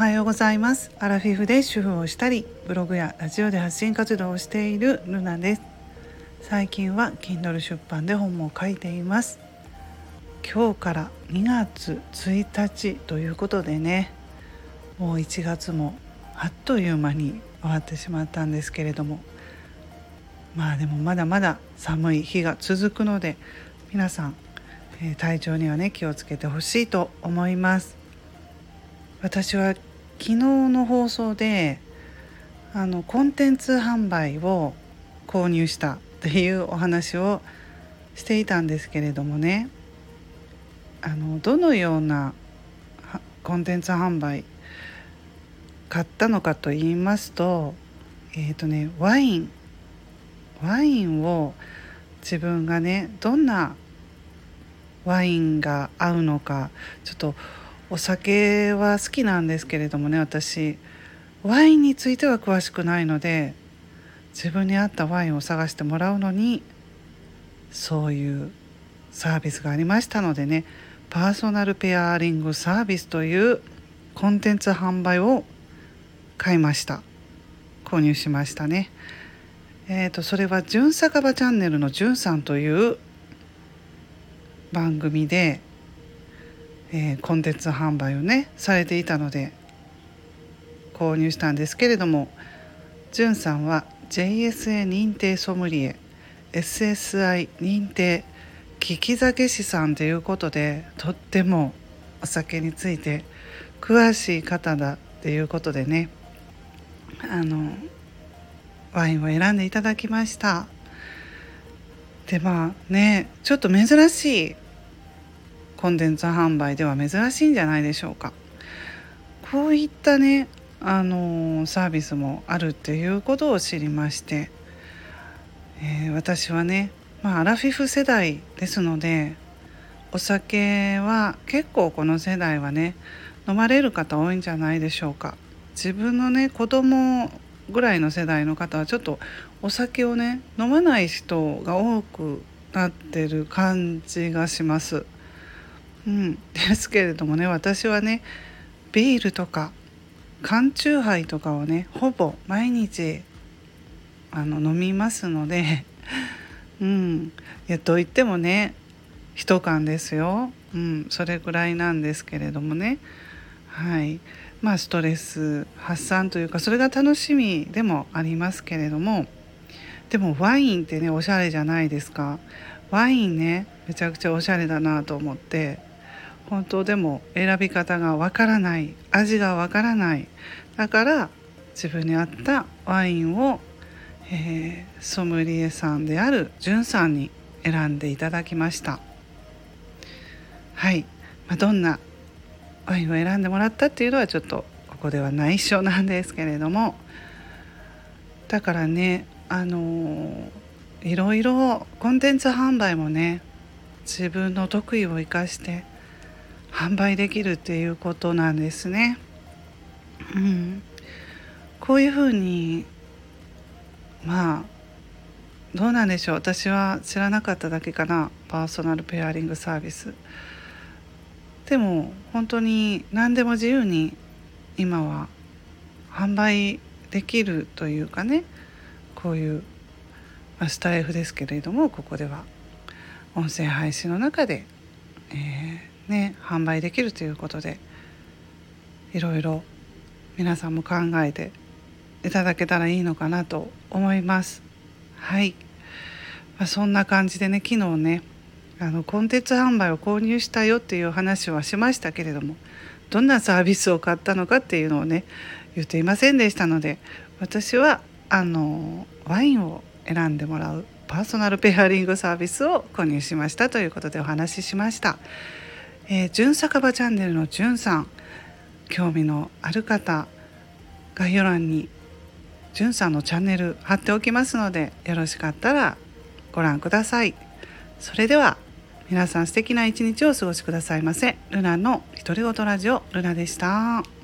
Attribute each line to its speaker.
Speaker 1: はようございます。アラフィフで主婦をしたりブログやラジオで発信活動をしているルナです。最近は Kindle 出版で本も書いています。今日から2月1日ということでねもう1月もあっという間に終わってしまったんですけれども。まあでもまだまだ寒い日が続くので皆さん、え、体調にはね気をつけてほしいと思います。私は昨日の放送であのコンテンツ販売を購入したっていうお話をしていたんですけれどもね。あのどのようなコンテンツ販売買ったのかと言いますとえっ、ー、とねワイン。ワインを自分がねどんなワインが合うのかちょっとお酒は好きなんですけれどもね私。ワインについては詳しくないので自分に合ったワインを探してもらうのにそういうサービスがありましたのでねパーソナルペアリングサービスというコンテンツ販売を買いました。購入しましたね。えーと、それは「じゅん酒場チャンネル」のじゅんさんという番組でえー、コンテンツ販売をねされていたので購入したんですけれどもじゅんさんは JSA 認定ソムリエ SSI 認定利き酒師さんということでとってもお酒について詳しい方だっていうことでねあのワインを選んでいただきました。でまあねちょっと珍しいコンテンツ販売では珍しいんじゃないでしょうか。こういったねあのサービスもあるっていうことを知りまして、えー、私はね、まあ、アラフィフ世代ですのでお酒は結構この世代はね飲まれる方多いんじゃないでしょうか。自分のね子供ぐらいの世代の方はちょっとお酒をね飲まない人が多くなってる感じがします。うん、ですけれどもね私はねビールとか缶チューハイとかをねほぼ毎日あの飲みますので、うん、いやといってもね一缶ですよ、うん、それぐらいなんですけれどもね。はい。まあストレス発散というかそれが楽しみでもありますけれどもでもワインってねおしゃれじゃないですか。ワインねめちゃくちゃおしゃれだなと思って本当でも選び方がわからない味がわからない。だから自分に合ったワインを、えー、ソムリエさんであるじゅんさんに選んでいただきました。はい、まあ、どんなワインを選んでもらったっていうのはちょっとここでは内緒なんですけれども。だからねあのー、いろいろコンテンツ販売もね自分の得意を生かして販売できるっていうことなんですね。うん、こういうふうにまあどうなんでしょう。私は知らなかっただけかな。パーソナルペアリングサービス。でも本当に何でも自由に今は販売できるというかね。こういう、まあ、スタイフですけれどもここでは。音声配信の中で、えーね販売できるということでいろいろ皆さんも考えていただけたらいいのかなと思います。はい、まあ、そんな感じでね昨日ねあのコンテンツ販売を購入したよっていう話はしましたけれどもどんなサービスを買ったのかっていうのをね言っていませんでしたので私はあのワインを選んでもらうパーソナルペアリングサービスを購入しましたということでお話ししました。えー、純酒場チャンネルのじゅんさん興味のある方概要欄にじゅんさんのチャンネル貼っておきますのでよろしかったらご覧くださいそれでは皆さん素敵な一日をお過ごしくださいませルナの独り言ラジオルナでした。